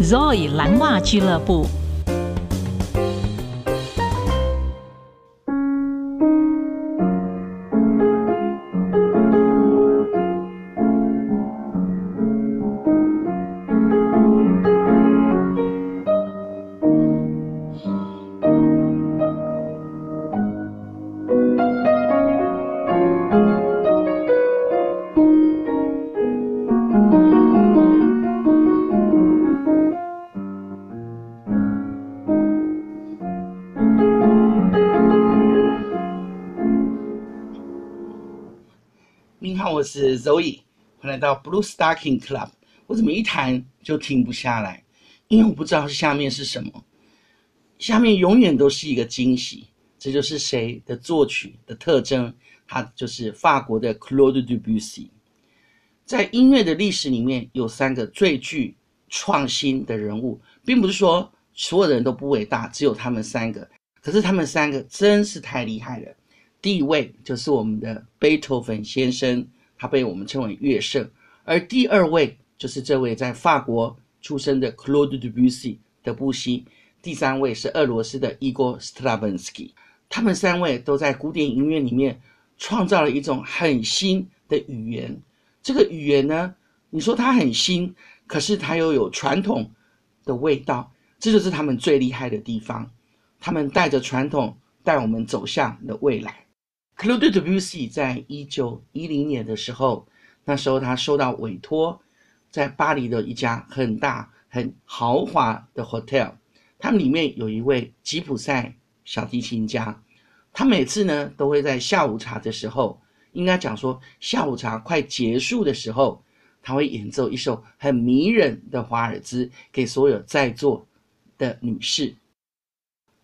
Zoe 蓝袜俱乐部。你好我是 Zoe，欢迎来到 Blue Stocking Club。我怎么一弹就停不下来？因为我不知道下面是什么，下面永远都是一个惊喜。这就是谁的作曲的特征？他就是法国的 Claude Debussy。在音乐的历史里面，有三个最具创新的人物，并不是说所有的人都不伟大，只有他们三个。可是他们三个真是太厉害了。第一位就是我们的贝多芬先生。他被我们称为乐圣，而第二位就是这位在法国出生的 Claude Debussy 德布西，第三位是俄罗斯的 Igor Stravinsky。他们三位都在古典音乐里面创造了一种很新的语言。这个语言呢，你说它很新，可是它又有传统的味道，这就是他们最厉害的地方。他们带着传统，带我们走向了未来。Claude Debussy 在一九一零年的时候，那时候他收到委托，在巴黎的一家很大、很豪华的 hotel，他里面有一位吉普赛小提琴家，他每次呢都会在下午茶的时候，应该讲说下午茶快结束的时候，他会演奏一首很迷人的华尔兹给所有在座的女士。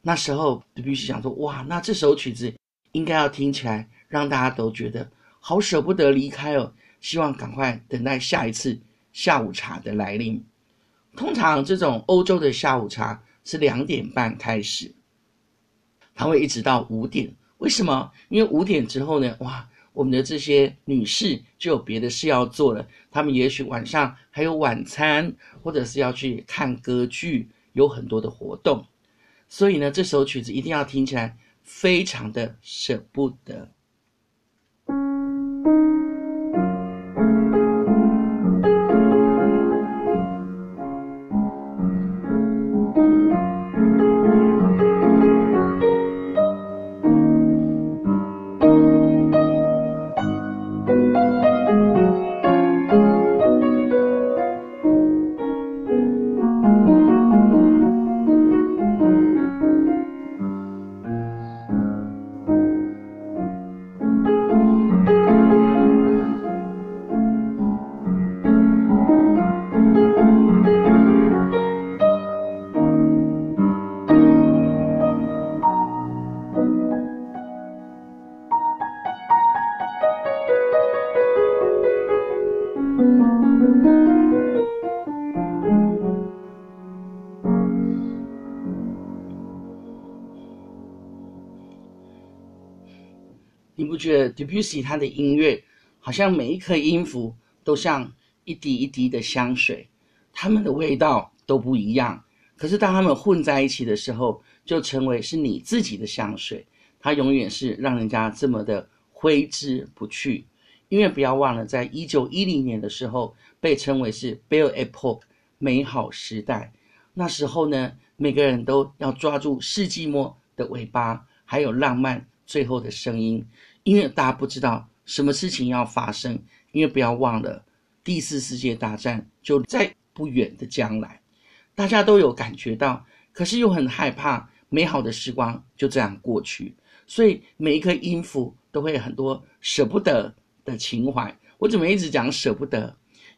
那时候 Debussy 想说，哇，那这首曲子。应该要听起来让大家都觉得好舍不得离开哦，希望赶快等待下一次下午茶的来临。通常这种欧洲的下午茶是两点半开始，它会一直到五点。为什么？因为五点之后呢，哇，我们的这些女士就有别的事要做了。她们也许晚上还有晚餐，或者是要去看歌剧，有很多的活动。所以呢，这首曲子一定要听起来。非常的舍不得。你不觉得 Debussy 他的音乐好像每一颗音符都像一滴一滴的香水，它们的味道都不一样。可是当它们混在一起的时候，就成为是你自己的香水。它永远是让人家这么的挥之不去。因为不要忘了，在一九一零年的时候，被称为是 b e l l Epoch 美好时代。那时候呢，每个人都要抓住世纪末的尾巴，还有浪漫。最后的声音，因为大家不知道什么事情要发生，因为不要忘了第四世界大战就在不远的将来，大家都有感觉到，可是又很害怕美好的时光就这样过去，所以每一个音符都会有很多舍不得的情怀。我怎么一直讲舍不得？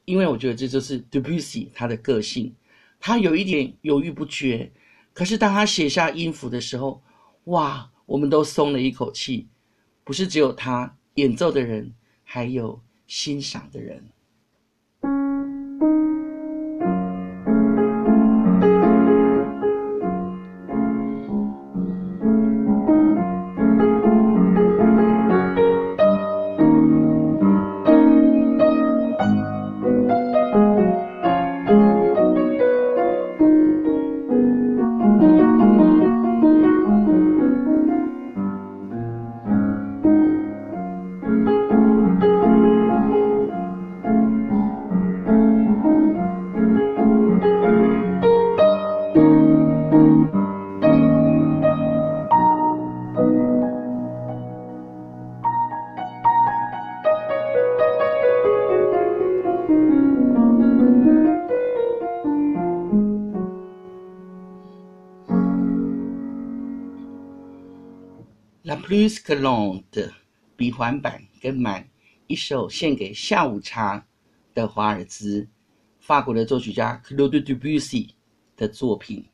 因为我觉得这就是 Debussy 他的个性，他有一点犹豫不决，可是当他写下音符的时候，哇！我们都松了一口气，不是只有他演奏的人，还有欣赏的人。La plus que lente 比缓板更慢，一首献给下午茶的华尔兹，法国的作曲家 Claude Debussy 的作品。